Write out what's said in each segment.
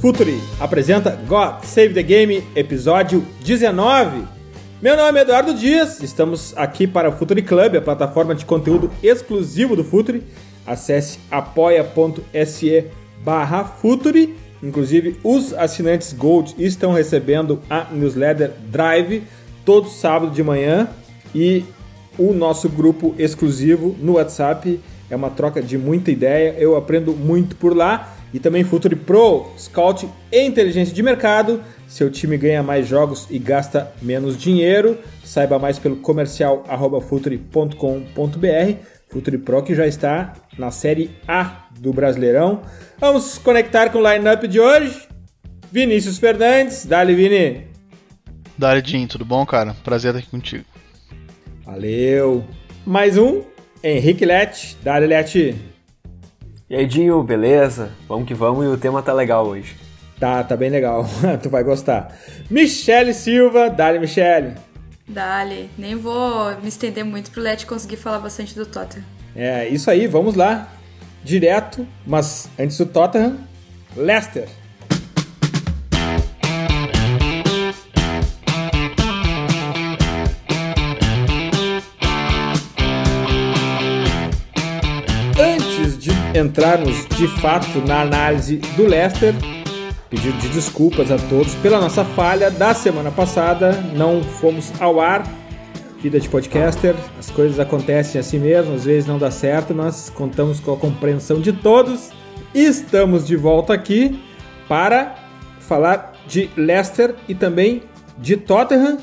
Futuri apresenta God Save the Game, episódio 19. Meu nome é Eduardo Dias, estamos aqui para o Futuri Club, a plataforma de conteúdo exclusivo do Futuri. Acesse apoia.se barra Futuri. Inclusive, os assinantes Gold estão recebendo a newsletter Drive todo sábado de manhã e o nosso grupo exclusivo no WhatsApp é uma troca de muita ideia. Eu aprendo muito por lá e também Futuri Pro, Scout e inteligência de mercado. Seu time ganha mais jogos e gasta menos dinheiro. Saiba mais pelo comercial futuri.com.br. Futuri Pro que já está na série A do Brasileirão. Vamos conectar com o lineup de hoje. Vinícius Fernandes, dali Vini. Dali Jim, tudo bom, cara? Prazer estar aqui contigo. Valeu. Mais um, Henrique Lete, dali Lete. E aí, Dinho, beleza? Vamos que vamos e o tema tá legal hoje. Tá, tá bem legal. tu vai gostar. Michele Silva, dali Michele. Dali, nem vou me estender muito pro Let conseguir falar bastante do Tottenham. É, isso aí, vamos lá. Direto, mas antes do Tottenham, Leicester. Entrarmos de fato na análise do Leicester, pedido de desculpas a todos pela nossa falha da semana passada, não fomos ao ar. Vida de podcaster, as coisas acontecem assim mesmo, às vezes não dá certo, mas contamos com a compreensão de todos. E estamos de volta aqui para falar de Leicester e também de Tottenham,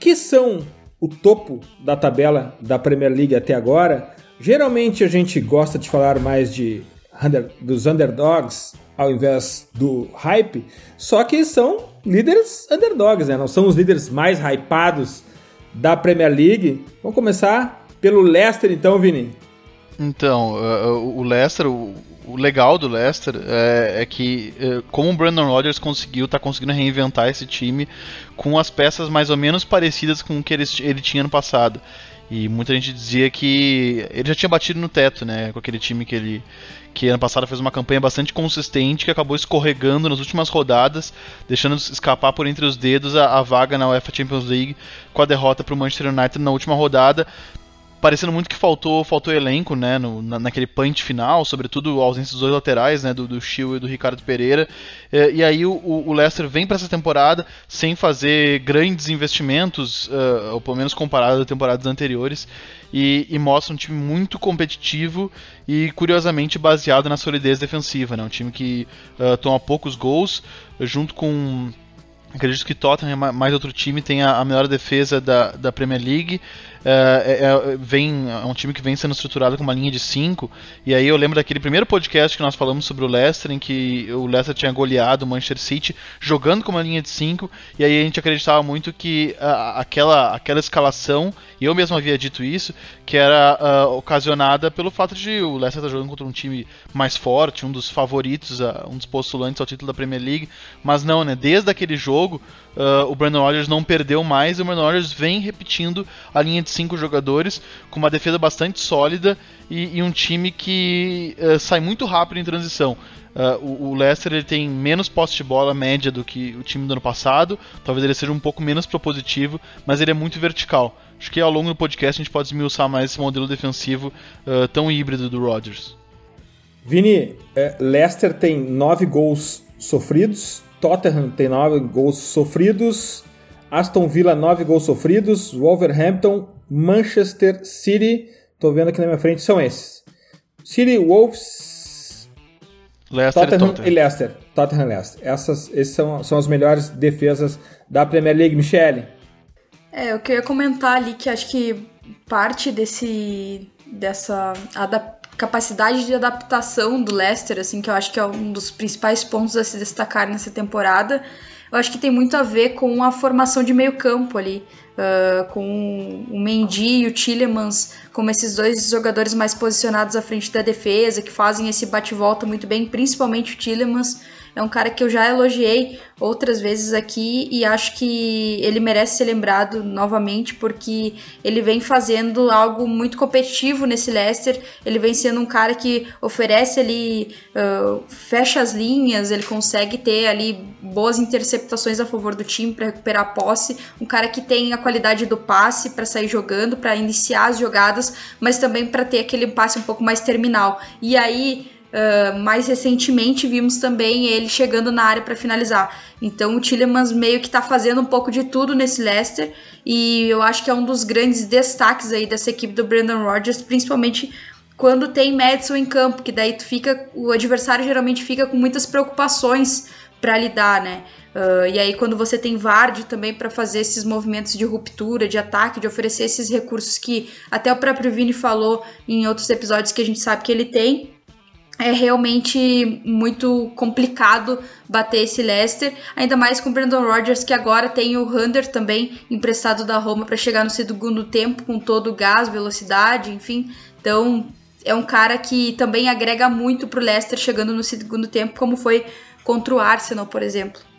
que são o topo da tabela da Premier League até agora. Geralmente a gente gosta de falar mais de under, dos underdogs ao invés do hype, só que são líderes underdogs, né? Não são os líderes mais hypados da Premier League. Vamos começar pelo Leicester, então, Vini. Então, uh, o Leicester, o, legal do Leicester é, é que, como o Brandon Rodgers conseguiu, tá conseguindo reinventar esse time com as peças mais ou menos parecidas com o que ele, ele tinha no passado. E muita gente dizia que ele já tinha batido no teto, né? Com aquele time que ele. que ano passado fez uma campanha bastante consistente, que acabou escorregando nas últimas rodadas, deixando escapar por entre os dedos a, a vaga na UEFA Champions League com a derrota para o Manchester United na última rodada parecendo muito que faltou faltou elenco, né, no, na, naquele punch final, sobretudo a ausência dos dois laterais, né, do, do e do Ricardo Pereira. É, e aí o, o Leicester vem para essa temporada sem fazer grandes investimentos, uh, ou pelo menos comparado a temporadas anteriores, e, e, mostra um time muito competitivo e curiosamente baseado na solidez defensiva, né, um time que uh, toma poucos gols, junto com Acredito que Tottenham, mais outro time, tem a, a melhor defesa da, da Premier League. É, é, vem, é um time que vem sendo estruturado com uma linha de 5. E aí eu lembro daquele primeiro podcast que nós falamos sobre o Leicester, em que o Leicester tinha goleado o Manchester City jogando com uma linha de 5. E aí a gente acreditava muito que a, aquela, aquela escalação, e eu mesmo havia dito isso, que era uh, ocasionada pelo fato de o Leicester estar jogando contra um time mais forte, um dos favoritos, uh, um dos postulantes ao título da Premier League. Mas não, né? Desde aquele jogo uh, o Brandon Rodgers não perdeu mais e o Brandon Rodgers vem repetindo a linha de cinco jogadores com uma defesa bastante sólida e, e um time que uh, sai muito rápido em transição. Uh, o, o, Leicester ele tem menos posse de bola média do que o time do ano passado, talvez ele seja um pouco menos propositivo, mas ele é muito vertical. Acho que ao longo do podcast a gente pode esmiuçar mais esse modelo defensivo uh, tão híbrido do Rodgers. Vini, é, Leicester tem nove gols sofridos, Tottenham tem 9 gols sofridos, Aston Villa 9 gols sofridos, Wolverhampton, Manchester City, tô vendo aqui na minha frente, são esses. City, Wolves, Leicester Tottenham, e, Tottenham. e Leicester. Tottenham e Leicester. Essas, essas são, são as melhores defesas da Premier League. Michele? É, eu queria comentar ali que acho que parte desse dessa capacidade de adaptação do Leicester, assim, que eu acho que é um dos principais pontos a se destacar nessa temporada. Eu acho que tem muito a ver com a formação de meio campo ali, uh, com o Mendy e o Tillemans como esses dois jogadores mais posicionados à frente da defesa, que fazem esse bate-volta muito bem, principalmente o Tillemans. É um cara que eu já elogiei outras vezes aqui e acho que ele merece ser lembrado novamente porque ele vem fazendo algo muito competitivo nesse Leicester. Ele vem sendo um cara que oferece ali, uh, fecha as linhas, ele consegue ter ali boas interceptações a favor do time para recuperar a posse. Um cara que tem a qualidade do passe para sair jogando, para iniciar as jogadas, mas também para ter aquele passe um pouco mais terminal. E aí Uh, mais recentemente vimos também ele chegando na área para finalizar. Então o Tillemans meio que está fazendo um pouco de tudo nesse Leicester e eu acho que é um dos grandes destaques aí dessa equipe do Brandon Rodgers, principalmente quando tem Madison em campo, que daí tu fica, o adversário geralmente fica com muitas preocupações para lidar, né? Uh, e aí quando você tem Vard também para fazer esses movimentos de ruptura, de ataque, de oferecer esses recursos que até o próprio Vini falou em outros episódios que a gente sabe que ele tem, é realmente muito complicado bater esse Leicester, ainda mais com o Brandon Rodgers, que agora tem o Hunter também emprestado da Roma para chegar no segundo tempo com todo o gás, velocidade, enfim. Então, é um cara que também agrega muito pro Leicester chegando no segundo tempo, como foi contra o Arsenal, por exemplo.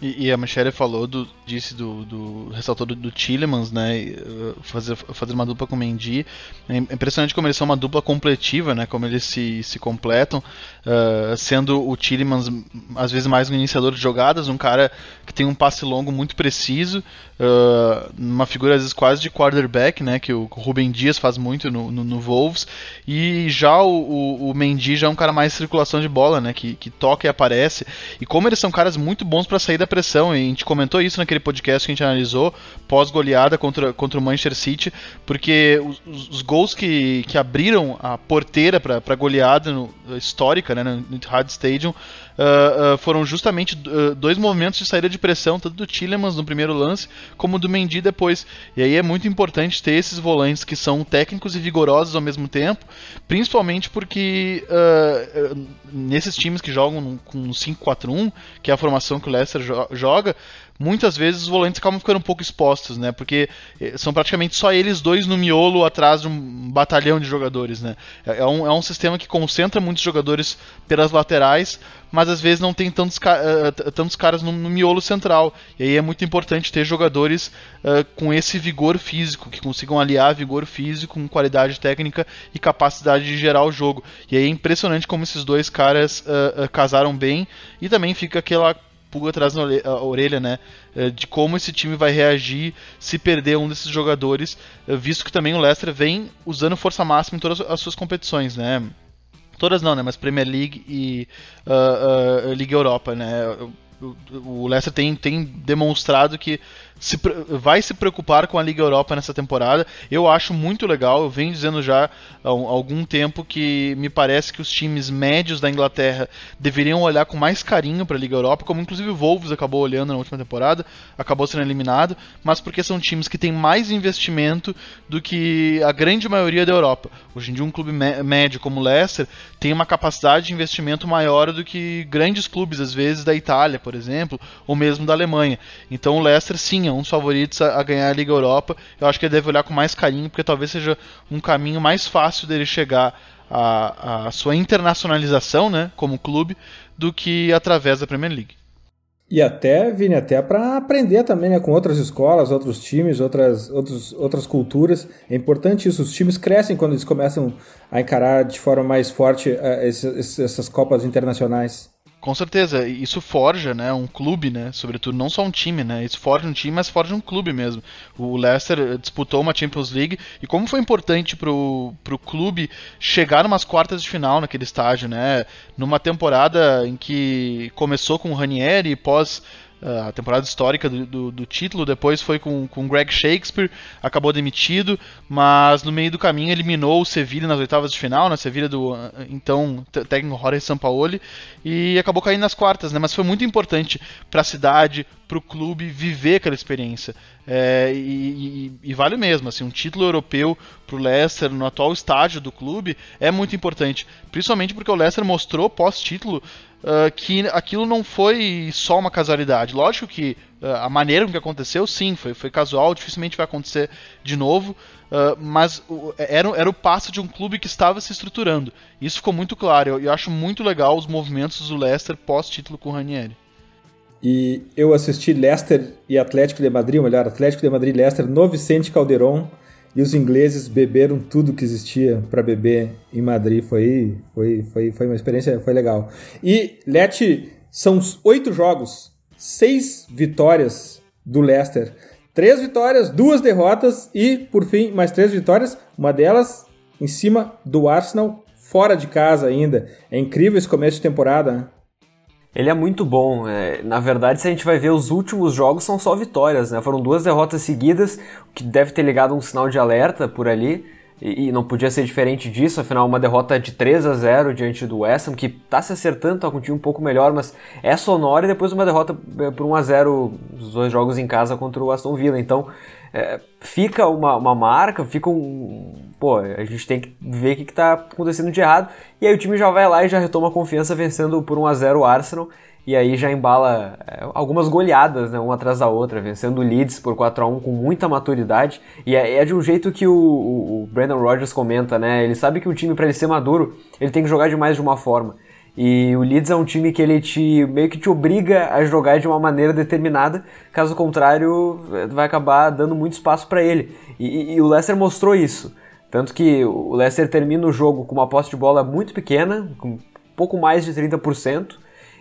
E, e, a Michelle falou do, disse do, do ressaltou do, do Tillemans, né, fazer, fazer uma dupla com o Mendy. É impressionante como eles são uma dupla completiva, né, como eles se, se completam, uh, sendo o Tillemans às vezes mais um iniciador de jogadas, um cara que tem um passe longo muito preciso, uh, uma figura às vezes quase de quarterback, né, que o, o Rubem Dias faz muito no, no, no Wolves, e já o, o, o, Mendy já é um cara mais circulação de bola, né, que, que toca e aparece, e como eles são caras muito bons para sair da pressão, e a gente comentou isso naquele podcast que a gente analisou, pós-goleada contra, contra o Manchester City, porque os, os gols que, que abriram a porteira para a goleada no, histórica né, no Etihad Stadium uh, foram justamente uh, dois movimentos de saída de pressão, tanto do Tillemans no primeiro lance, como do Mendy depois. E aí é muito importante ter esses volantes que são técnicos e vigorosos ao mesmo tempo, principalmente porque nesses times que jogam com 5-4-1, que é a formação que o Leicester jo joga, muitas vezes os volantes acabam ficando um pouco expostos, né? Porque eh, são praticamente só eles dois no miolo atrás de um batalhão de jogadores, né? É, é um, é um sistema que concentra muitos jogadores pelas laterais, mas às vezes não tem tantos, uh, tantos caras no, no, miolo central. E aí é muito importante ter jogadores uh, com esse vigor físico, que consigam aliar vigor físico com qualidade técnica e capacidade de gerar o jogo. E aí é impressionante como esses dois caras uh, casaram bem e também fica aquela pulga atrás na orelha, né? Eh, de como esse time vai reagir se perder um desses jogadores, eh, visto que também o Leicester vem usando força máxima em todas as suas competições, né? Todas não, né? Mas Premier League e uh, uh, Liga Europa, né? O Leicester tem, tem demonstrado que se, vai se preocupar com a Liga Europa nessa temporada. Eu acho muito legal, eu venho dizendo já há algum tempo que me parece que os times médios da Inglaterra deveriam olhar com mais carinho para a Liga Europa, como inclusive o Wolves acabou olhando na última temporada, acabou sendo eliminado, mas porque são times que têm mais investimento do que a grande maioria da Europa. Hoje em dia um clube médio como o Leicester tem uma capacidade de investimento maior do que grandes clubes às vezes da Itália, por exemplo, ou mesmo da Alemanha. Então o Leicester sim é um dos favoritos a, ganhar a Liga Europa. Eu acho que ele deve olhar com mais carinho, porque talvez seja um caminho mais fácil dele chegar à, à sua internacionalização, né, como clube, do que através da Premier League. E até, Vini, até para aprender também né, com outras escolas, outros times, outras, outros, outras culturas. É importante isso. Os times crescem quando eles começam a encarar de forma mais forte uh, esses, essas Copas internacionais. Com certeza, isso forja, né, um clube, né, sobretudo não só um time, né, isso forja um time, mas forja um clube mesmo. O Leicester disputou uma Champions League e como foi importante pro, pro clube chegar numas quartas de final naquele estágio, né, numa temporada em que começou com o Ranieri e pós a temporada histórica do, do, do, título, depois foi com, com Greg Shakespeare, acabou demitido, mas no meio do caminho eliminou o Sevilla nas oitavas de final, na Sevilla do então técnico Jorge Sampaoli, e acabou caindo nas quartas, né? Mas foi muito importante para a cidade, para o clube viver aquela experiência. É, e, e, e, vale mesmo, assim, um título europeu para o Leicester no atual estágio do clube é muito importante, principalmente porque o Leicester mostrou pós-título uh, que aquilo não foi só uma casualidade. Lógico que uh, a maneira com que aconteceu, sim, foi, foi casual, dificilmente vai acontecer de novo. Uh, mas era, era o passo de um clube que estava se estruturando. Isso ficou muito claro. Eu, eu acho muito legal os movimentos do Leicester pós-título com o Ranieri. E eu assisti Leicester e Atlético de Madrid, ou melhor, Atlético de Madrid e Leicester no Vicente Calderon. E os ingleses beberam tudo que existia para beber em Madrid. Foi, foi, foi, foi uma experiência, foi legal. E Leti, são oito jogos, seis vitórias do Leicester. Três vitórias, duas derrotas e, por fim, mais três vitórias. Uma delas em cima do Arsenal, fora de casa ainda. É incrível esse começo de temporada, né? Ele é muito bom. É, na verdade, se a gente vai ver os últimos jogos, são só vitórias, né? Foram duas derrotas seguidas, o que deve ter ligado um sinal de alerta por ali. E, e, não podia ser diferente disso, afinal, uma derrota de 3 a 0 diante do West Ham, que tá se acertando, tá com um time um pouco melhor, mas é sonora, e depois uma derrota é, por 1 a 0 os dois jogos em casa contra o Aston Villa. Então, é, fica uma, uma marca, fica um. Pô, a gente tem que ver o que, que tá acontecendo de errado. E aí o time já vai lá e já retoma a confiança vencendo por 1 a 0 o Arsenal e aí já embala é, algumas goleadas, né, uma atrás da outra, vencendo o Leeds por 4 a 1 com muita maturidade. E é, é de um jeito que o, o, o, Brandon Rodgers comenta, né? Ele sabe que o time, para ele ser maduro, ele tem que jogar de mais de uma forma. E o Leeds é um time que ele te meio que te obriga a jogar de uma maneira determinada, caso contrário, vai acabar dando muito espaço para ele. E, e o Leicester mostrou isso. Tanto que o Leicester termina o jogo com uma posse de bola muito pequena, com pouco mais de 30%,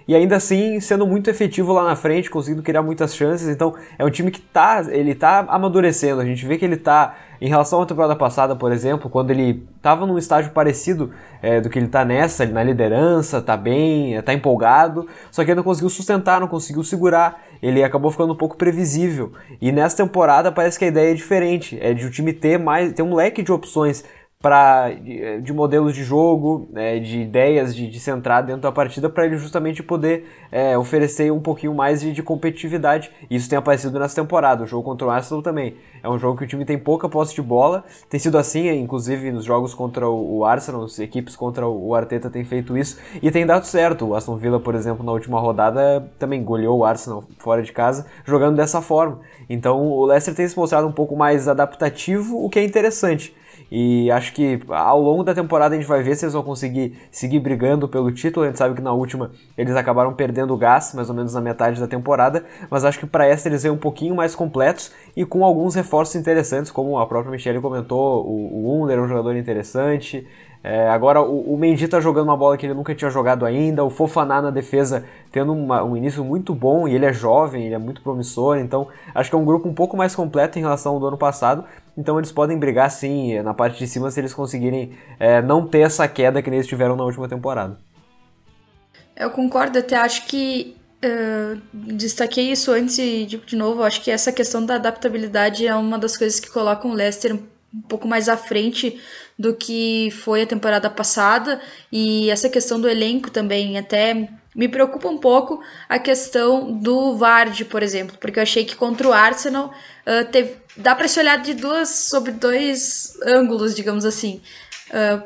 e ainda assim sendo muito efetivo lá na frente, conseguindo criar muitas chances. Então é um time que tá, ele tá amadurecendo. A gente vê que ele tá em relação à temporada passada, por exemplo, quando ele estava num estágio parecido é, do que ele está nessa, na liderança, tá bem, é, tá empolgado, só que ele não conseguiu sustentar, não conseguiu segurar, ele acabou ficando um pouco previsível. E nessa temporada parece que a ideia é diferente, é de o time ter mais, ter um leque de opções para de, de, modelos de jogo, né, de ideias de, de centrar dentro da partida para ele justamente poder é, oferecer um pouquinho mais de, de, competitividade. Isso tem aparecido nessa temporada. O jogo contra o Arsenal também é um jogo que o time tem pouca posse de bola. Tem sido assim, inclusive nos jogos contra o, o Arsenal, as equipes contra o Arteta têm feito isso e tem dado certo. O Aston Villa, por exemplo, na última rodada também goleou o Arsenal fora de casa jogando dessa forma. Então o Leicester tem se mostrado um pouco mais adaptativo, o que é interessante. E acho que ao longo da temporada a gente vai ver se eles vão conseguir seguir brigando pelo título. A gente sabe que na última eles acabaram perdendo o gás, mais ou menos na metade da temporada. Mas acho que para essa eles vêm um pouquinho mais completos e com alguns reforços interessantes, como a própria Michelle comentou. O, o Under é um jogador interessante. É, agora o, o Mendy tá jogando uma bola que ele nunca tinha jogado ainda, o Fofaná na defesa tendo uma, um início muito bom e ele é jovem, ele é muito promissor, então acho que é um grupo um pouco mais completo em relação ao do ano passado, então eles podem brigar sim na parte de cima se eles conseguirem é, não ter essa queda que eles tiveram na última temporada. Eu concordo, até acho que uh, destaquei isso antes de, de novo, acho que essa questão da adaptabilidade é uma das coisas que colocam o Leicester um pouco mais à frente do que foi a temporada passada e essa questão do elenco também até me preocupa um pouco a questão do Vard, por exemplo, porque eu achei que contra o Arsenal uh, teve, dá para se olhar de duas sobre dois ângulos, digamos assim, uh,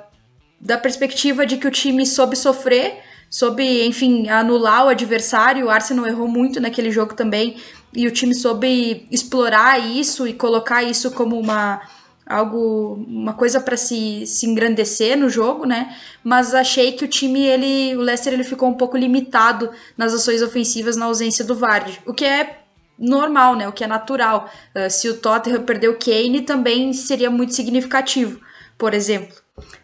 da perspectiva de que o time soube sofrer, soube, enfim, anular o adversário. O Arsenal errou muito naquele jogo também e o time soube explorar isso e colocar isso como uma algo uma coisa para se, se engrandecer no jogo, né? Mas achei que o time ele o Leicester ele ficou um pouco limitado nas ações ofensivas na ausência do Vardy, o que é normal, né? O que é natural. Uh, se o Tottenham perder o Kane também seria muito significativo, por exemplo.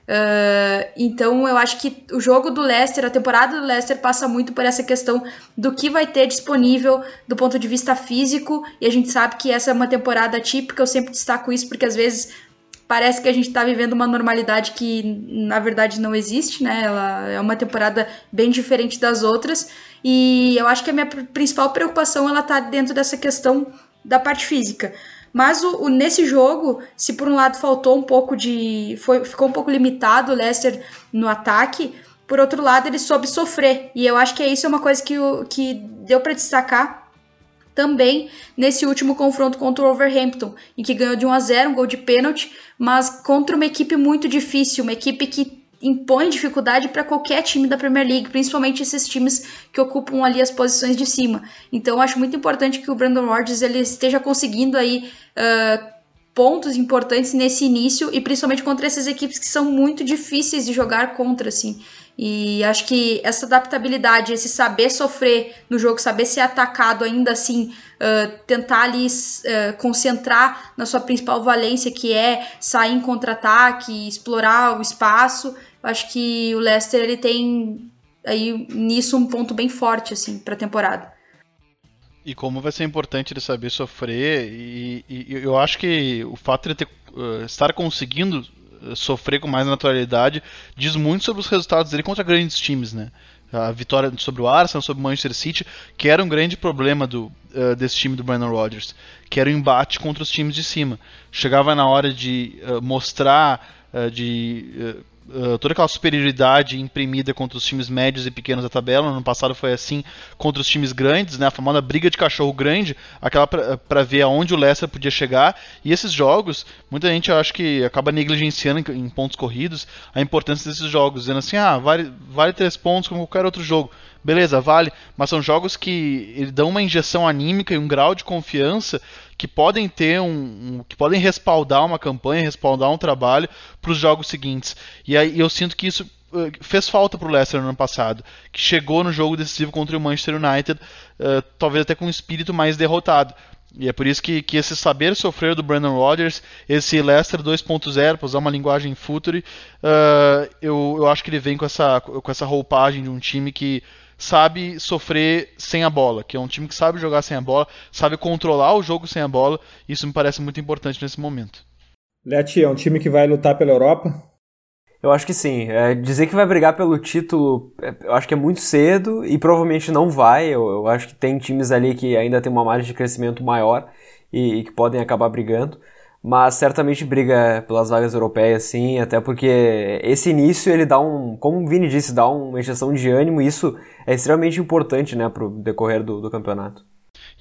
Uh, então eu acho que o jogo do Leicester, a temporada do Leicester passa muito por essa questão do que vai ter disponível do ponto de vista físico, e a gente sabe que essa é uma temporada típica, eu sempre destaco isso porque às vezes parece que a gente está vivendo uma normalidade que na verdade não existe, né? Ela é uma temporada bem diferente das outras, e eu acho que a minha principal preocupação ela tá dentro dessa questão da parte física. Mas o, o, nesse jogo, se por um lado faltou um pouco de. Foi, ficou um pouco limitado o Leicester no ataque, por outro lado, ele soube sofrer. E eu acho que isso é uma coisa que, que deu para destacar também nesse último confronto contra o Overhampton, em que ganhou de 1 a 0 um gol de pênalti, mas contra uma equipe muito difícil, uma equipe que impõe dificuldade para qualquer time da Premier League, principalmente esses times que ocupam ali as posições de cima. Então eu acho muito importante que o Brandon Rodgers ele esteja conseguindo aí uh, pontos importantes nesse início e principalmente contra essas equipes que são muito difíceis de jogar contra, assim. E acho que essa adaptabilidade, esse saber sofrer no jogo, saber ser atacado ainda assim, uh, tentar ali uh, concentrar na sua principal valência, que é sair em contra-ataque, explorar o espaço. Acho que o Leicester ele tem aí nisso um ponto bem forte assim para a temporada. E como vai ser importante ele saber sofrer, e, e eu acho que o fato de ter, uh, estar conseguindo sofrer com mais naturalidade diz muito sobre os resultados dele contra grandes times, né? A vitória sobre o Arsenal, sobre o Manchester City, que era um grande problema do, uh, desse time do Brandon Rodgers, que era o embate contra os times de cima. Chegava na hora de uh, mostrar, de uh, toda aquela superioridade imprimida contra os times médios e pequenos da tabela. No ano passado foi assim contra os times grandes, né? A famosa briga de cachorro grande, aquela para ver aonde o Leicester podia chegar. E esses jogos, muita gente acho que acaba negligenciando em, em pontos corridos a importância desses jogos, dizendo assim: ah, vale, vale três pontos como qualquer outro jogo. Beleza, vale, mas são jogos que dão uma injeção anímica e um grau de confiança que podem ter um, um, que podem respaldar uma campanha, respaldar um trabalho para os jogos seguintes. E aí eu sinto que isso uh, fez falta para o Leicester no ano passado, que chegou no jogo decisivo contra o Manchester United, uh, talvez até com um espírito mais derrotado. E é por isso que, que esse saber sofrer do Brandon Rodgers, esse Leicester 2.0, para usar uma linguagem future, uh, eu, eu acho que ele vem com essa, com essa roupagem de um time que sabe sofrer sem a bola, que é um time que sabe jogar sem a bola, sabe controlar o jogo sem a bola. Isso me parece muito importante nesse momento. Leti, é um time que vai lutar pela Europa? Eu acho que sim. É, dizer que vai brigar pelo título, é, eu acho que é muito cedo e provavelmente não vai. Eu, eu acho que tem times ali que ainda tem uma margem de crescimento maior e, e que podem acabar brigando mas certamente briga pelas vagas europeias, sim, até porque esse início ele dá um, como o Vini disse, dá uma injeção de ânimo e isso é extremamente importante, né, pro decorrer do, do campeonato.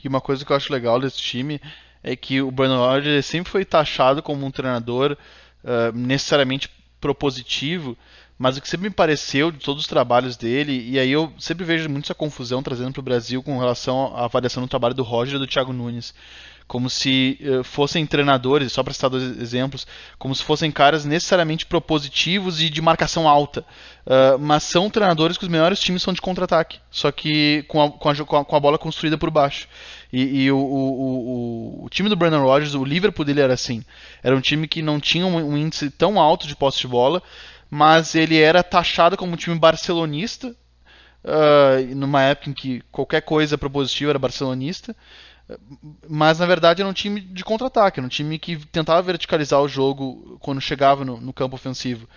E uma coisa que eu acho legal desse time é que o Bruno Rodgers sempre foi taxado como um treinador uh, necessariamente propositivo, mas o que sempre me pareceu de todos os trabalhos dele, e aí eu sempre vejo muito essa confusão trazendo para o Brasil com relação à avaliação do trabalho do Roger e do Thiago Nunes como se uh, fossem treinadores, só para citar dois exemplos, como se fossem caras necessariamente propositivos e de marcação alta. Uh, mas são treinadores que os melhores times são de contra-ataque, só que com a, com, a, com a, bola construída por baixo. E, e o, o, o, o, time do Brandon Rodgers, o Liverpool dele era assim. Era um time que não tinha um, um índice tão alto de posse de bola, mas ele era taxado como um time barcelonista, uh, numa época em que qualquer coisa propositiva era barcelonista. Mas na verdade era um time de contra-ataque, era um time que tentava verticalizar o jogo quando chegava no, no campo ofensivo.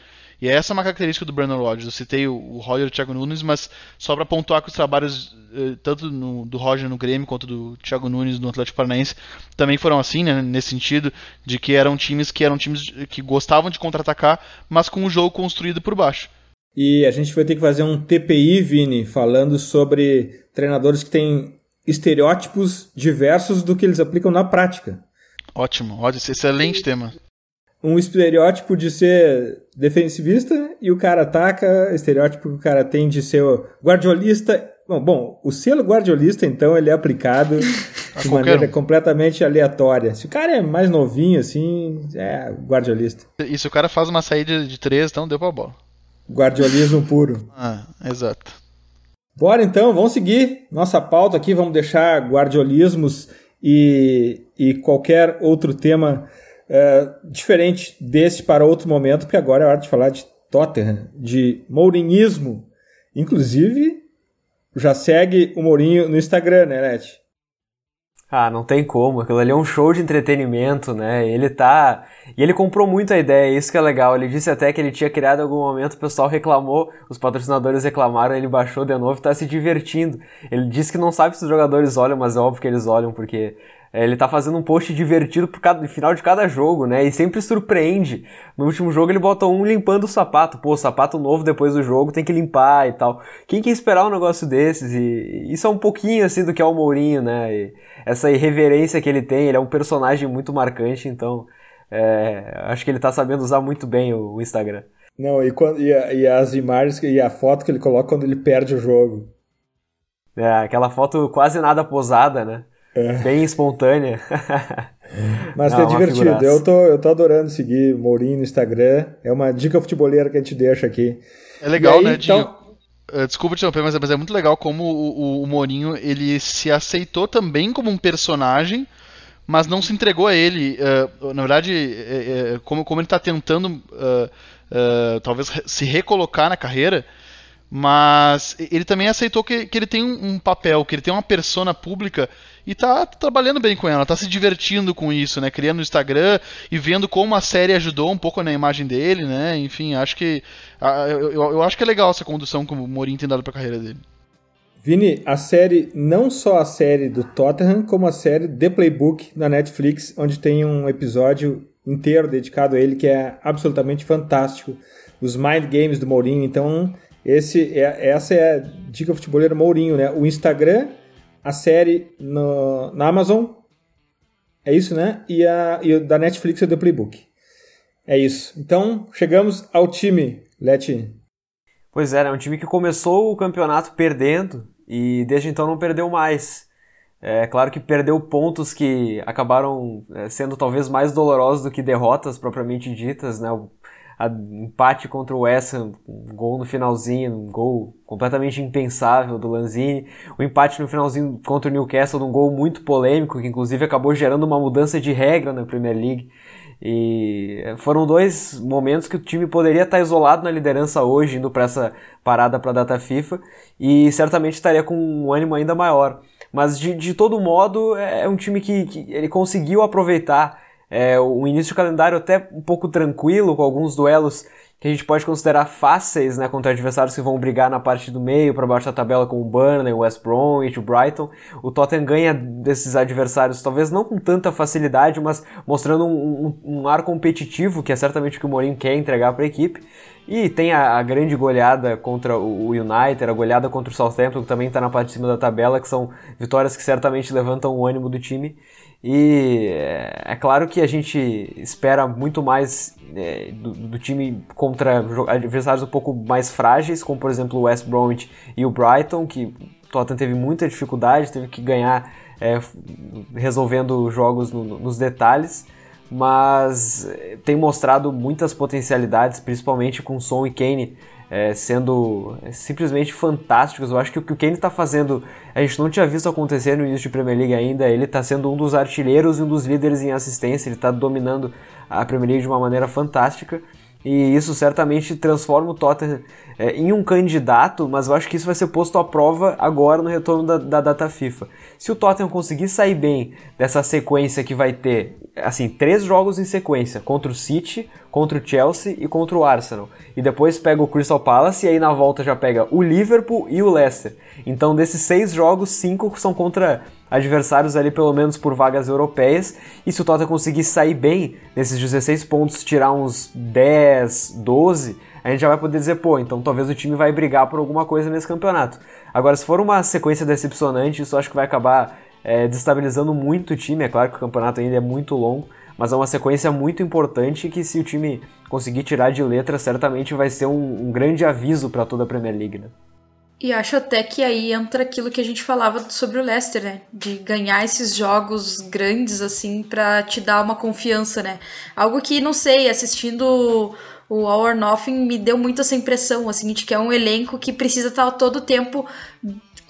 E essa é uma característica do Brandon Rodgers. Eu citei o, o Roger e o Thiago Nunes, mas só para pontuar que os trabalhos, eh, tanto no, do Roger no Grêmio quanto do Thiago Nunes no Atlético Paranaense, também foram assim, né, nesse sentido, de que eram times que eram times que gostavam de contra-atacar, mas com o jogo construído por baixo. E a gente vai ter que fazer um TPI, Vini, falando sobre treinadores que têm estereótipos diversos do que eles aplicam na prática. Ótimo, ótimo, excelente tema. Um estereótipo de ser defensivista e o cara ataca, estereótipo que o cara tem de ser guardiolista. Bom, bom o selo guardiolista, então, ele é aplicado de maneira um. completamente aleatória. Se o cara é mais novinho, assim, é guardiolista. E se o cara faz uma saída de três, então deu pra bola. Guardiolismo puro. Ah, exato. Bora então, vamos seguir nossa pauta aqui, vamos deixar guardiolismos e, e qualquer outro tema uh, diferente desse para outro momento, porque agora é hora de falar de Tottenham, de Mourinhismo. Inclusive, já segue o Mourinho no Instagram, né, Net? Ah, não tem como. Aquilo ali é um show de entretenimento, né? Ele tá. E ele comprou muito a ideia, isso que é legal. Ele disse até que ele tinha criado em algum momento, o pessoal reclamou, os patrocinadores reclamaram, ele baixou de novo e tá se divertindo. Ele disse que não sabe se os jogadores olham, mas é óbvio que eles olham, porque ele tá fazendo um post divertido por cada, no final de cada jogo, né? E sempre surpreende. No último jogo ele botou um limpando o sapato. Pô, sapato novo depois do jogo tem que limpar e tal. Quem quer esperar um negócio desses? E isso é um pouquinho assim do que é o Mourinho, né? E essa irreverência que ele tem, ele é um personagem muito marcante, então é, acho que ele tá sabendo usar muito bem o, o Instagram. Não, e, quando, e, a, e, as imagens e a foto que ele coloca quando ele perde o jogo. É, aquela foto quase nada posada, né? É. Bem espontânea. Mas Não, é divertido. Eu tô, eu tô adorando seguir Mourinho no Instagram. É uma dica futebolera que a gente deixa aqui. É legal, aí, né, então... Uh, desculpa te interromper, mas, mas, é muito legal como o, o, o Mourinho ele se aceitou também como um personagem, mas não se entregou a ele. Uh, na verdade, é, é, como, como ele está tentando uh, talvez se recolocar na carreira, mas ele também aceitou que, que ele tem um, um, papel, que ele tem uma persona pública e tá trabalhando bem com ela, tá se divertindo com isso, né? Criando o Instagram e vendo como a série ajudou um pouco na imagem dele, né? Enfim, acho que. Eu, eu, acho que é legal essa condução que o Mourinho tem dado pra carreira dele. Vini, a série, não só a série do Tottenham, como a série The Playbook na Netflix, onde tem um episódio inteiro dedicado a ele que é absolutamente fantástico. Os Mind Games do Mourinho. Então, esse é, essa é a dica futebolera Mourinho, né? O Instagram, a série no, na Amazon, é isso, né? E, a, e da Netflix é The Playbook. É isso. Então, chegamos ao time, Leti. Pois é, é um time que começou o campeonato perdendo e desde então não perdeu mais. É claro que perdeu pontos que acabaram é, sendo talvez mais dolorosos do que derrotas propriamente ditas, né? O empate contra o West Ham, um gol no finalzinho, um gol completamente impensável do Lanzini. O empate no finalzinho contra o Newcastle, um gol muito polêmico, que inclusive acabou gerando uma mudança de regra na Premier League. E foram dois momentos que o time poderia estar isolado na liderança hoje, indo para essa parada para a data FIFA, e certamente estaria com um ânimo ainda maior. Mas de, de todo modo, é um time que, que ele conseguiu aproveitar é, o início de calendário até um pouco tranquilo, com alguns duelos que a gente pode considerar fáceis, né, contra adversários que vão brigar na parte do meio, para baixo da tabela, como o Burnley, o West Bromwich, o Brighton. O Tottenham ganha desses adversários, talvez não com tanta facilidade, mas mostrando um, um, um ar competitivo, que é certamente o que o Mourinho quer entregar para a equipe. E tem a, a, grande goleada contra o United, a goleada contra o Southampton, que também está na parte de cima da tabela, que são vitórias que certamente levantam o ânimo do time. E é, é claro que a gente espera muito mais é, do, do, time contra adversários um pouco mais frágeis, como por exemplo o West Bromwich e o Brighton, que o Tottenham teve muita dificuldade, teve que ganhar é, resolvendo jogos no, nos detalhes, mas é, tem mostrado muitas potencialidades, principalmente com Son e Kane é, sendo simplesmente fantásticos. Eu acho que o que o Kane está fazendo, a gente não tinha visto acontecer no início de Premier League ainda. Ele está sendo um dos artilheiros e um dos líderes em assistência. Ele está dominando a Premier League de uma maneira fantástica. E isso certamente transforma o Tottenham é, em um candidato, mas eu acho que isso vai ser posto à prova agora no retorno da, da data FIFA. Se o Tottenham conseguir sair bem dessa sequência que vai ter, assim, três jogos em sequência, contra o City, contra o Chelsea e contra o Arsenal, e depois pega o Crystal Palace e aí na volta já pega o Liverpool e o Leicester. Então desses seis jogos, cinco são contra adversários ali pelo menos por vagas europeias. E se o Tottenham conseguir sair bem nesses 16 pontos, tirar uns 10, 12, a gente já vai poder dizer, pô, então talvez o time vai brigar por alguma coisa nesse campeonato. Agora, se for uma sequência decepcionante, isso acho que vai acabar é, destabilizando muito o time. É claro que o campeonato ainda é muito longo, mas é uma sequência muito importante que se o time conseguir tirar de letra, certamente vai ser um, um grande aviso para toda a Premier League, né? E acho até que aí entra aquilo que a gente falava sobre o Leicester, né? De ganhar esses jogos grandes, assim, para te dar uma confiança, né? Algo que, não sei, assistindo o All or Nothing me deu muito essa impressão, assim, de que é um elenco que precisa estar todo o tempo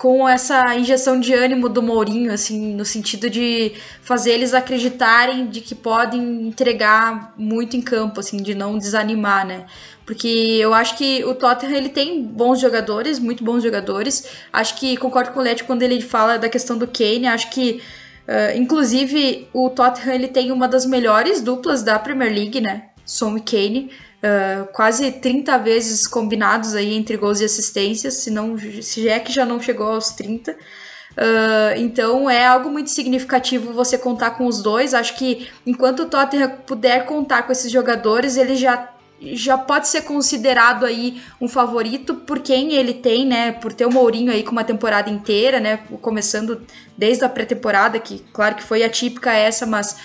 com essa injeção de ânimo do Mourinho, assim, no sentido de fazer eles acreditarem de que podem entregar muito em campo, assim, de não desanimar, né? Porque eu acho que o Tottenham ele tem bons jogadores, muito bons jogadores. Acho que concordo com o Leti quando ele fala da questão do Kane. Acho que, uh, inclusive, o Tottenham ele tem uma das melhores duplas da Premier League, né? Son e Kane. Uh, quase 30 vezes combinados aí entre gols e assistências, se, não, se é que já não chegou aos 30. Uh, então é algo muito significativo você contar com os dois. Acho que enquanto o Tottenham puder contar com esses jogadores, ele já já pode ser considerado aí um favorito por quem ele tem, né? Por ter o Mourinho aí com uma temporada inteira, né? Começando desde a pré-temporada, que claro que foi atípica essa, mas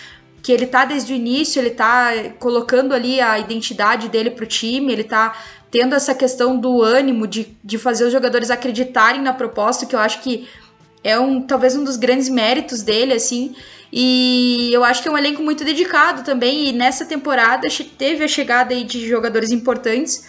que ele tá desde o início, ele tá colocando ali a identidade dele pro time, ele tá tendo essa questão do ânimo de, de fazer os jogadores acreditarem na proposta, que eu acho que é um talvez um dos grandes méritos dele, assim. E eu acho que é um elenco muito dedicado também. E nessa temporada teve a chegada aí de jogadores importantes.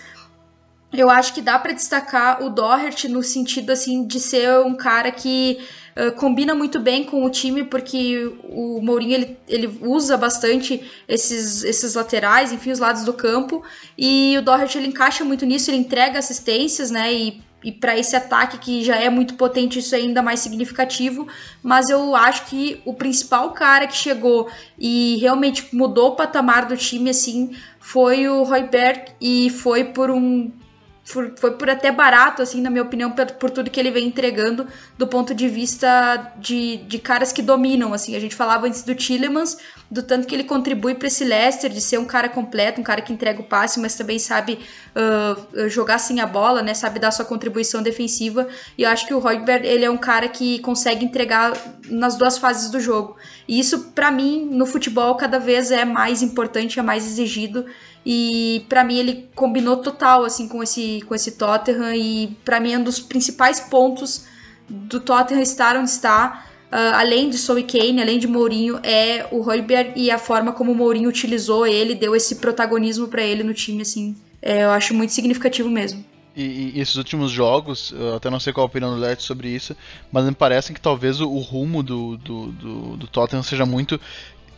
Eu acho que dá para destacar o Doherty no sentido assim de ser um cara que uh, combina muito bem com o time, porque o Mourinho ele, ele usa bastante esses, esses laterais, enfim, os lados do campo. E o Doherty ele encaixa muito nisso, ele entrega assistências, né? E e para esse ataque que já é muito potente, isso é ainda mais significativo. Mas eu acho que o principal cara que chegou e realmente mudou o patamar do time assim foi o Royberg e foi por um foi, foi por até barato, assim, na minha opinião, por, por, tudo que ele vem entregando do ponto de vista de, de caras que dominam, assim. A gente falava antes do Tillemans, do tanto que ele contribui para esse Leicester, de ser um cara completo, um cara que entrega o passe, mas também sabe uh, jogar sem a bola, né? Sabe dar sua contribuição defensiva. E eu acho que o Royberg, ele é um cara que consegue entregar nas duas fases do jogo. E isso, para mim, no futebol, cada vez é mais importante, é mais exigido. E para mim ele combinou total assim com esse com esse Tottenham e para mim é um dos principais pontos do Tottenham estar onde está, uh, além de Soul Kane, além de Mourinho, é o Højbjerg e a forma como o Mourinho utilizou ele, deu esse protagonismo para ele no time assim. É, eu acho muito significativo mesmo. E, e, esses últimos jogos, eu até não sei qual a opinião do Let sobre isso, mas me parece que talvez o, o rumo do, do, do, do, Tottenham seja muito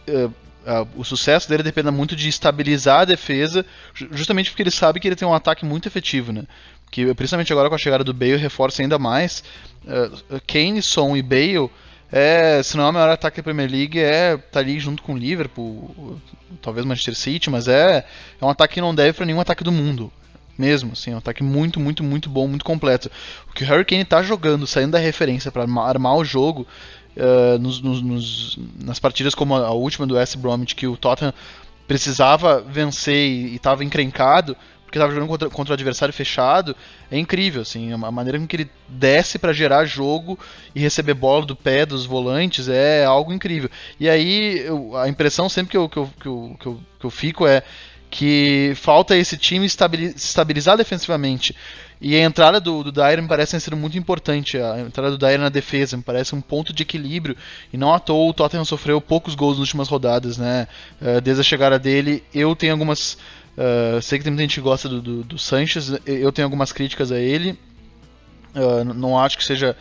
uh, Uh, o sucesso dele depende muito de estabilizar a defesa, justamente porque ele sabe que ele tem um ataque muito efetivo, né? Que principalmente agora com a chegada do Bale reforça ainda mais. Uh, Kane, Son e Bale, é, se não é o maior ataque da Premier League, é tá ali junto com o Liverpool, talvez Manchester City, mas é, é um ataque que não deve para nenhum ataque do mundo. Mesmo, assim, é um ataque muito, muito, muito bom, muito completo. O que o Harry Kane tá jogando, saindo da referência para armar o jogo, uh, nos, nos, nas partidas como a, última do West Bromwich, que o Tottenham precisava vencer e estava encrencado, porque estava jogando contra, contra o adversário fechado, é incrível, assim, a maneira com que ele desce para gerar jogo e receber bola do pé dos volantes é algo incrível. E aí, eu, a impressão sempre que eu, que eu, que eu, que eu, que eu fico é que falta esse time estabilizar defensivamente. E a entrada do, do Dyer me parece sido muito importante. A entrada do Dyer na defesa me parece um ponto de equilíbrio. E não à toa o Tottenham sofreu poucos gols nas últimas rodadas, né? Uh, desde a chegada dele, eu tenho algumas. Uh, sei que tem muita gente que gosta do, do, do Sanches, eu tenho algumas críticas a ele. Uh, não acho que seja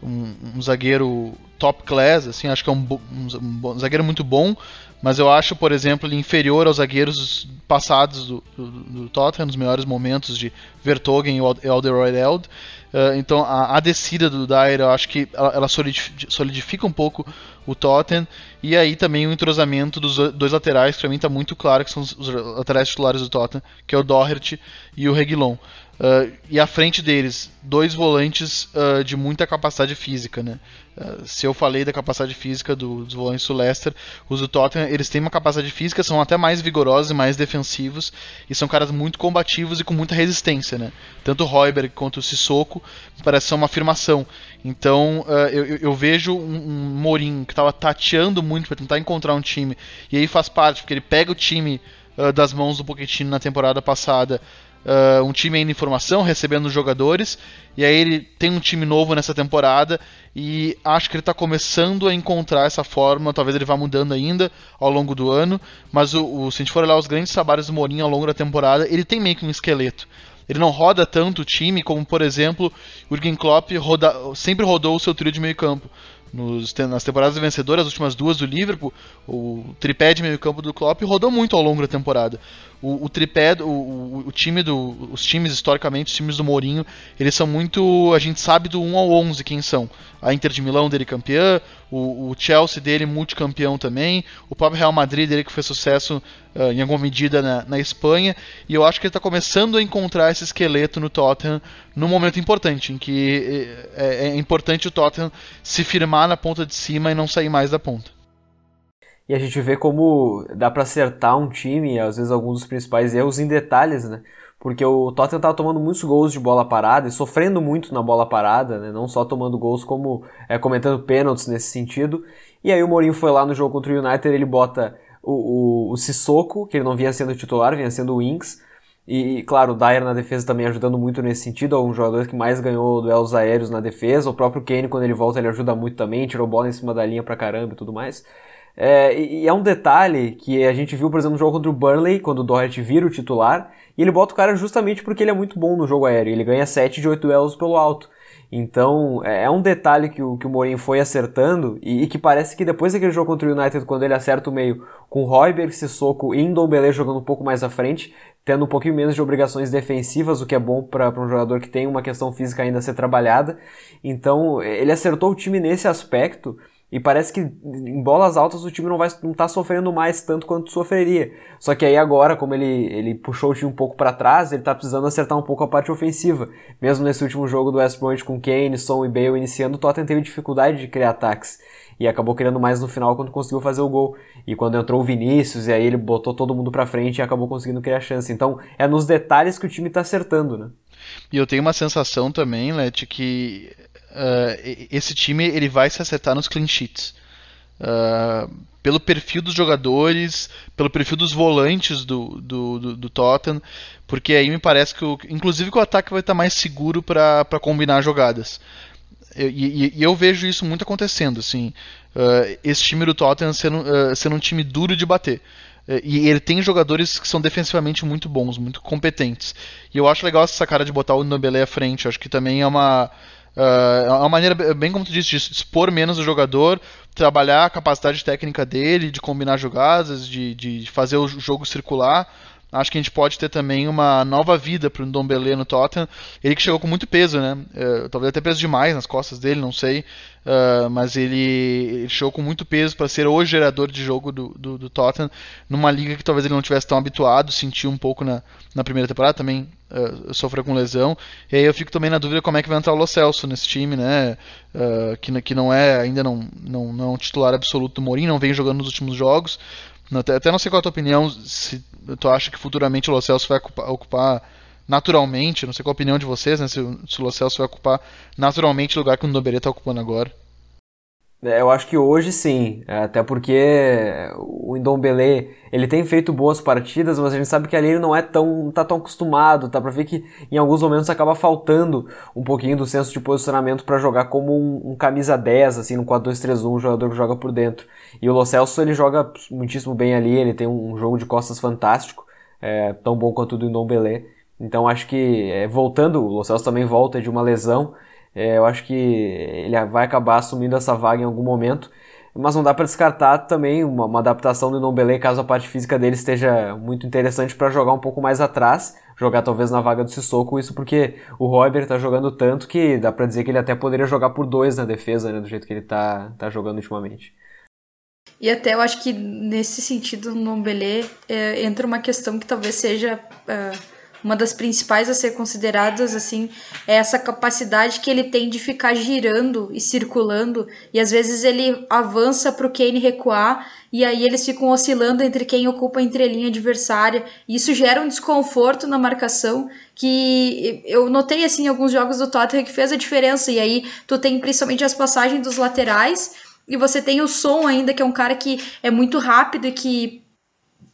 um, um, zagueiro top class, assim, acho que é um, um, um zagueiro muito bom, mas eu acho, por exemplo, ele inferior aos zagueiros passados do, do, do Tottenham, nos melhores momentos de Vertogen e Alderweireld. Uh, então a, a, descida do Dyer, eu acho que ela, ela solidifica um pouco o Tottenham. E aí também o entrosamento dos dois laterais, que pra mim está muito claro que são os laterais titulares do Tottenham, que é o Doherty e o Reguilon. Uh, e à frente deles, dois volantes uh, de muita capacidade física, né? Uh, se eu falei da capacidade física do, dos volantes do Leicester, os do Tottenham, eles têm uma capacidade física, são até mais vigorosos e mais defensivos, e são caras muito combativos e com muita resistência, né? Tanto o Royberg quanto o Sissoko parece ser uma afirmação. Então, eu, eu, vejo um, um que estava tateando muito para tentar encontrar um time, e aí faz parte, porque ele pega o time das mãos do Pochettino na temporada passada, uh, um time ainda em formação, recebendo jogadores, e aí ele tem um time novo nessa temporada, e acho que ele está começando a encontrar essa forma, talvez ele vá mudando ainda ao longo do ano, mas o, o, se a gente for olhar os grandes trabalhos do Mourinho ao longo da temporada, ele tem meio que um esqueleto. Ele não roda tanto o time como, por exemplo, o Jurgen Klopp roda, sempre rodou o seu trio de meio campo nos, nas temporadas vencedoras, as últimas duas do Liverpool, o tripé de meio campo do Klopp rodou muito ao longo da temporada. O, o tripé, o, o, o, time do, os times historicamente, os times do Mourinho, eles são muito, a gente sabe do 1 ao 11 quem são. A Inter de Milão dele campeã, o, o Chelsea dele multicampeão também, o próprio Real Madrid dele que fez sucesso uh, em alguma medida na, na Espanha, e eu acho que ele está começando a encontrar esse esqueleto no Tottenham num momento importante, em que é, é importante o Tottenham se firmar na ponta de cima e não sair mais da ponta. E a gente vê como dá para acertar um time, às vezes alguns dos principais erros em detalhes, né? Porque o Tottenham estava tomando muitos gols de bola parada e sofrendo muito na bola parada, né? Não só tomando gols como é, cometendo pênaltis nesse sentido. E aí o Mourinho foi lá no jogo contra o United, ele bota o, o, o Sissoko, que ele não vinha sendo titular, vinha sendo o Inks. E, claro, o Dyer na defesa também ajudando muito nesse sentido, é um jogador que mais ganhou duelos aéreos na defesa. O próprio Kane, quando ele volta, ele ajuda muito também, tirou bola em cima da linha pra caramba e tudo mais. É, e é um detalhe que a gente viu, por exemplo, no jogo contra o Burnley, quando o Doherty vira o titular, e ele bota o cara justamente porque ele é muito bom no jogo aéreo. Ele ganha 7 de 8 duelos pelo alto. Então, é, é um detalhe que o, que o Mourinho foi acertando e, e, que parece que depois daquele jogo contra o United, quando ele acerta o meio com Royberg, Sissoko e Ndombele jogando um pouco mais à frente, tendo um pouquinho menos de obrigações defensivas, o que é bom para um jogador que tem uma questão física ainda a ser trabalhada. Então, ele acertou o time nesse aspecto e parece que em bolas altas o time não vai não tá sofrendo mais tanto quanto sofreria. Só que aí agora, como ele, ele puxou o time um pouco para trás, ele tá precisando acertar um pouco a parte ofensiva. Mesmo nesse último jogo do West com Kane, Son e Bale iniciando, o Tottenham teve dificuldade de criar ataques. E acabou criando mais no final quando conseguiu fazer o gol. E quando entrou o Vinícius, e aí ele botou todo mundo pra frente e acabou conseguindo criar chance. Então é nos detalhes que o time tá acertando, né? E eu tenho uma sensação também, Let, que uh, esse time ele vai se acertar nos clean sheets. Uh, pelo perfil dos jogadores, pelo perfil dos volantes do, do, do, do, Tottenham, porque aí me parece que, o, inclusive, que o ataque vai estar mais seguro para combinar jogadas. E, e, e, eu vejo isso muito acontecendo, assim, uh, esse time do Tottenham sendo, uh, sendo um time duro de bater. Uh, e ele tem jogadores que são defensivamente muito bons, muito competentes. E eu acho legal essa cara de botar o Nobele à frente. Eu acho que também é uma, Uh, é uma maneira, bem como tu disse, de expor menos o jogador, trabalhar a capacidade técnica dele, de combinar jogadas, de, de fazer o jogo circular. Acho que a gente pode ter também uma nova vida para o Ndombele no Tottenham. Ele que chegou com muito peso, né? Uh, talvez até peso demais nas costas dele, não sei. Uh, mas ele, ele, chegou com muito peso para ser o gerador de jogo do, do, do, Tottenham, numa liga que talvez ele não tivesse tão habituado, sentiu um pouco na, na primeira temporada, também uh, sofreu com lesão. E aí eu fico também na dúvida como é que vai entrar o Lo Celso nesse time, né? que, que não é, ainda não, não, não titular absoluto do Mourinho, não vem jogando nos últimos jogos. Até, não sei qual é a tua opinião, se tu acha que futuramente o Lo Celso vai ocupar, ocupar naturalmente, não sei qual a opinião de vocês, né, se, se o Lo Celso vai ocupar naturalmente o lugar que o Ndoberê está ocupando agora. É, eu acho que hoje sim, é, até porque o Indombele, ele tem feito boas partidas, mas a gente sabe que ali ele não é tão, tá tão acostumado, tá pra ver que em alguns momentos acaba faltando um pouquinho do senso de posicionamento para jogar como um, um, camisa 10, assim, no 4-2-3-1, um jogador que joga por dentro. E o Lo Celso, ele joga muitíssimo bem ali, ele tem um jogo de costas fantástico, é, tão bom quanto o do Indombele. Então acho que, é, voltando, o Lo Celso também volta de uma lesão, é, eu acho que ele vai acabar assumindo essa vaga em algum momento, mas não dá para descartar também uma, uma, adaptação do Ndombele caso a parte física dele esteja muito interessante para jogar um pouco mais atrás, jogar talvez na vaga do Sissoko, isso porque o Royber tá jogando tanto que dá para dizer que ele até poderia jogar por dois na defesa, né, do jeito que ele tá, tá jogando ultimamente. E até eu acho que nesse sentido, no Ndombele é, entra uma questão que talvez seja... Uh uma das principais a ser consideradas assim é essa capacidade que ele tem de ficar girando e circulando. E às vezes ele avança para o Kane recuar e aí eles ficam oscilando entre quem ocupa a entrelinha adversária. E isso gera um desconforto na marcação que eu notei assim em alguns jogos do Tottenham que fez a diferença. E aí tu tem principalmente as passagens dos laterais e você tem o som ainda que é um cara que é muito rápido e que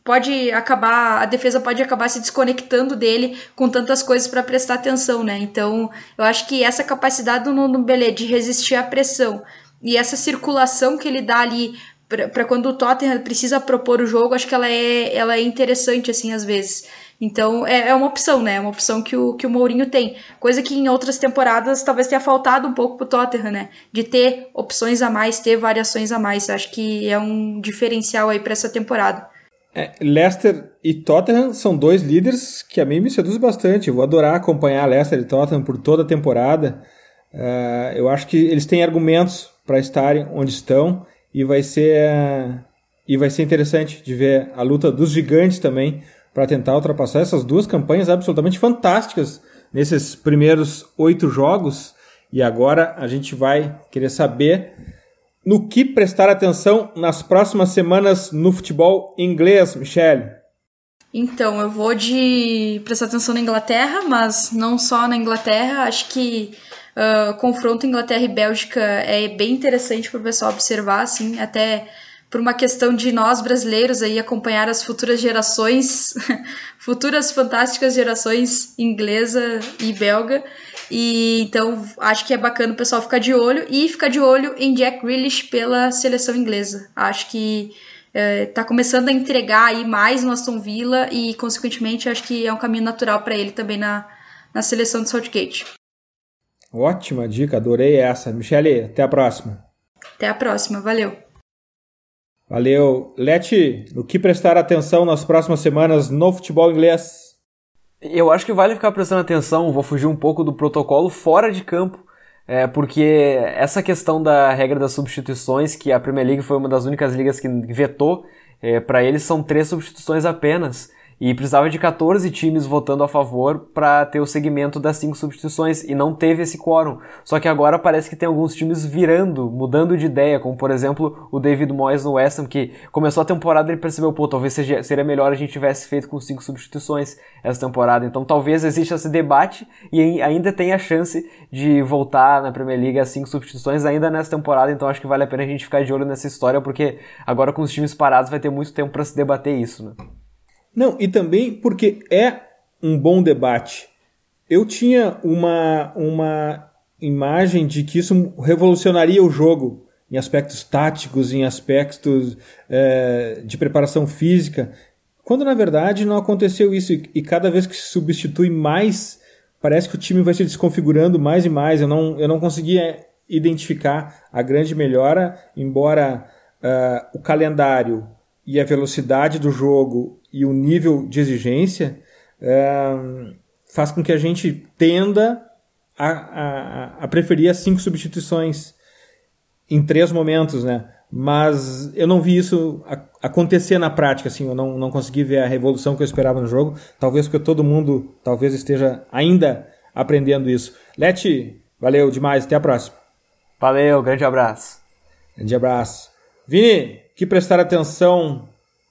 pode acabar, a defesa pode acabar se desconectando dele com tantas coisas para prestar atenção, né? Então, eu acho que essa capacidade do Nuno Belê de resistir à pressão e essa circulação que ele dá ali para quando o Tottenham precisa propor o jogo, acho que ela é, ela é interessante, assim, às vezes. Então, é, é uma opção, né? É uma opção que o, que o Mourinho tem. Coisa que em outras temporadas talvez tenha faltado um pouco pro Tottenham, né? De ter opções a mais, ter variações a mais. Acho que é um diferencial aí para essa temporada. É, Leicester e Tottenham são dois líderes que a mim me seduz bastante. Eu vou adorar acompanhar Leicester e Tottenham por toda a temporada. Uh, eu acho que eles têm argumentos para estarem onde estão e vai ser uh, e vai ser interessante de ver a luta dos gigantes também para tentar ultrapassar essas duas campanhas absolutamente fantásticas nesses primeiros oito jogos. E agora a gente vai querer saber no que prestar atenção nas próximas semanas no futebol inglês, Michele? Então, eu vou de prestar atenção na Inglaterra, mas não só na Inglaterra. Acho que uh, confronto Inglaterra e Bélgica é bem interessante para o pessoal observar, assim, até por uma questão de nós brasileiros aí acompanhar as futuras gerações, futuras fantásticas gerações inglesa e belga. E então acho que é bacana o pessoal ficar de olho e ficar de olho em Jack Grealish pela seleção inglesa. Acho que está é, começando a entregar aí mais no Aston Villa e, consequentemente, acho que é um caminho natural para ele também na, na seleção de Southgate. Ótima dica, adorei essa. Michele, até a próxima. Até a próxima, valeu. Valeu. Leti, no que prestar atenção nas próximas semanas no futebol inglês? Eu acho que vale ficar prestando atenção, vou fugir um pouco do protocolo fora de campo, é, porque essa questão da regra das substituições, que a Premier League foi uma das únicas ligas que vetou, é, para eles são três substituições apenas. E precisava de 14 times votando a favor para ter o segmento das cinco substituições e não teve esse quórum. Só que agora parece que tem alguns times virando, mudando de ideia, como por exemplo o David Moyes no West Ham, que começou a temporada e percebeu, pô, talvez seja, seria melhor a gente tivesse feito com cinco substituições essa temporada. Então talvez exista esse debate e ainda tem a chance de voltar na Premier League a cinco substituições ainda nessa temporada. Então acho que vale a pena a gente ficar de olho nessa história, porque agora com os times parados vai ter muito tempo para se debater isso, né? Não, e também porque é um bom debate. Eu tinha uma, uma imagem de que isso revolucionaria o jogo em aspectos táticos, em aspectos é, de preparação física, quando na verdade não aconteceu isso. E cada vez que se substitui mais, parece que o time vai se desconfigurando mais e mais. Eu não, eu não conseguia identificar a grande melhora, embora uh, o calendário e a velocidade do jogo e o nível de exigência é, faz com que a gente tenda a, a, a, preferir as cinco substituições em três momentos, né? Mas eu não vi isso acontecer na prática, assim, eu não, não consegui ver a revolução que eu esperava no jogo. Talvez porque todo mundo talvez esteja ainda aprendendo isso. Leti, valeu demais, até a próxima. Valeu, grande abraço. Grande abraço. Vini, que prestar atenção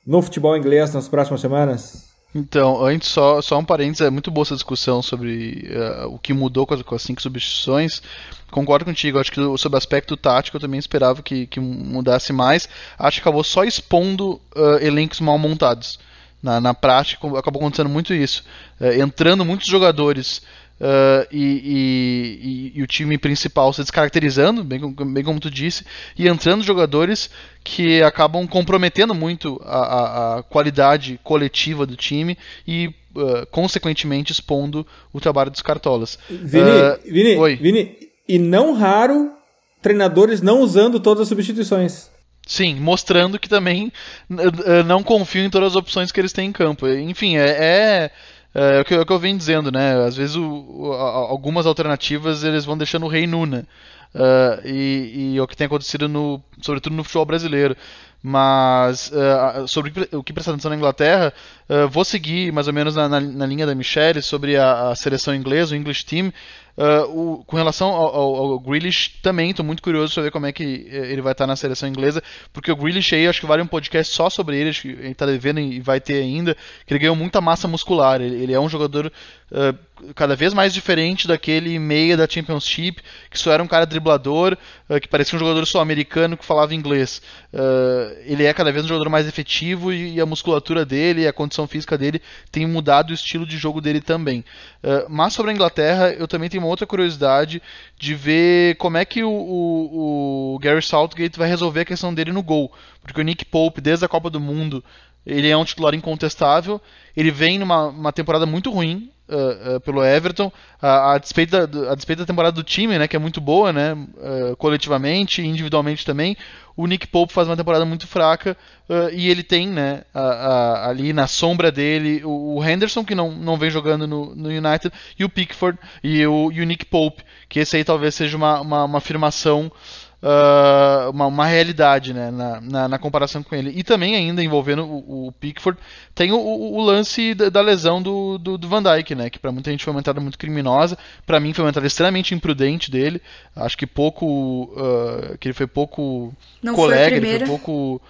no futebol inglês nas próximas semanas? Então, antes só, só um parênteses, é muito boa essa discussão sobre uh, o que mudou com as, com as, cinco substituições. Concordo contigo, acho que sobre o aspecto tático eu também esperava que, que mudasse mais. Acho que acabou só expondo uh, elencos mal montados. Na, na prática acabou acontecendo muito isso. Uh, entrando muitos jogadores Uh, e, e, e, o time principal se descaracterizando, bem, bem como tu disse, e entrando jogadores que acabam comprometendo muito a, a, a qualidade coletiva do time e, uh, consequentemente, expondo o trabalho dos cartolas. Vini, uh, Vini, oi. Vini, e não raro treinadores não usando todas as substituições. Sim, mostrando que também não confiam em todas as opções que eles têm em campo. Enfim, é, é é, é, o, que, é o que eu venho dizendo, né? Às vezes o, o, algumas alternativas eles vão deixando o rei nu, né? Uh, e, e é o que tem acontecido no, sobretudo no futebol brasileiro. Mas uh, sobre o que presta atenção na Inglaterra, uh, vou seguir mais ou menos na, na, na linha da Michelle sobre a, a, seleção inglesa, o English Team. Uh, o, com relação ao, ao, ao Grealish, também estou muito curioso para ver como é que eh, ele vai estar tá na seleção inglesa, porque o Grealish aí acho que vale um podcast só sobre ele, acho que ele está devendo e vai ter ainda, que ele ganhou muita massa muscular, ele, ele é um jogador uh, cada vez mais diferente daquele meia da Championship, que só era um cara driblador, uh, que parecia um jogador sul-americano que falava inglês. ele é cada vez um jogador mais efetivo e, e, a musculatura dele, a condição física dele tem mudado o estilo de jogo dele também. mas sobre a Inglaterra, eu também tenho outra curiosidade de ver como é que o, o, o, Gary Southgate vai resolver a questão dele no gol. Porque o Nick Pope, desde a Copa do Mundo, ele é um titular incontestável. Ele vem numa temporada muito ruim uh, uh, pelo Everton, a, a, despeito da, a despeito da temporada do time, né, que é muito boa, né, uh, coletivamente e individualmente também. O Nick Pope faz uma temporada muito fraca e ele tem, né, a, ali na sombra dele o, o, Henderson que não, não vem jogando no, no United e o Pickford e o, e o Nick Pope, que esse aí talvez seja uma, uma, uma afirmação uh, uma, uma, realidade né, na, na, na, comparação com ele. E também, ainda envolvendo o, o Pickford, tem o, o lance da, da, lesão do, do, do, Van Dyke, né, que para muita gente foi uma entrada muito criminosa. Para mim, foi uma entrada extremamente imprudente dele. Acho que pouco. Uh, que ele foi pouco Não colega, foi ele foi pouco.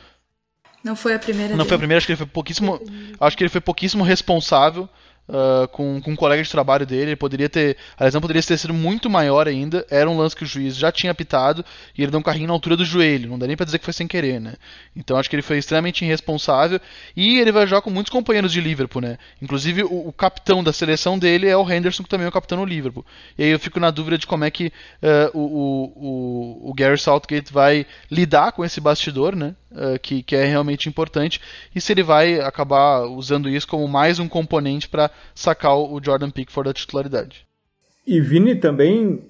Não foi a primeira. Não dele. foi a primeira, acho que ele foi pouquíssimo. Acho que ele foi pouquíssimo responsável uh, com, com um colega de trabalho dele. Ele poderia ter. A lesão poderia ter sido muito maior ainda. Era um lance que o juiz já tinha apitado e ele deu um carrinho na altura do joelho. Não dá nem pra dizer que foi sem querer, né? Então acho que ele foi extremamente irresponsável. E ele vai jogar com muitos companheiros de Liverpool, né? Inclusive o, o capitão da seleção dele é o Henderson, que também é o capitão no Liverpool. E aí eu fico na dúvida de como é que uh, o, o, o Gary Southgate vai lidar com esse bastidor, né? Uh, que, que é realmente importante. E se ele vai acabar usando isso como mais um componente para sacar o Jordan Pickford da titularidade. E Vini também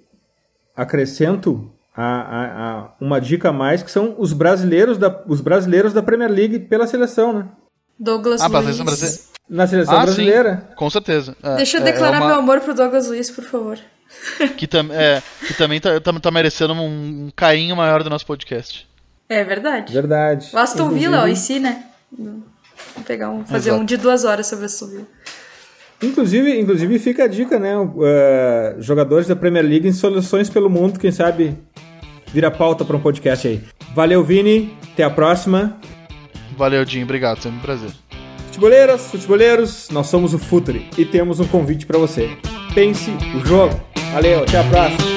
acrescento a, a, a uma dica a mais que são os brasileiros da, os brasileiros da Premier League pela seleção, né? Douglas ah, Luiz. Brasile... Na seleção ah, brasileira. Sim, com certeza. É, Deixa eu é, declarar é uma... meu amor pro Douglas Luiz, por favor. Que, tam, é, que também tá, tá, tá merecendo um, um carinho maior do nosso podcast. É verdade. Verdade. O Aston Inclusive... Villa, ó, e si, né? Vou pegar um, fazer Exato. um de duas horas sobre o Aston Villa. Inclusive, inclusive fica a dica, né? Uh, jogadores da Premier League em soluções pelo mundo, quem sabe vira pauta para um podcast aí. Valeu, Vini. Até a próxima. Valeu, Jim. Obrigado. Sempre um prazer. Futeboleiras, futeboleiros, nós somos o Futuri e temos um convite para você. Pense o jogo. Valeu, até a próxima.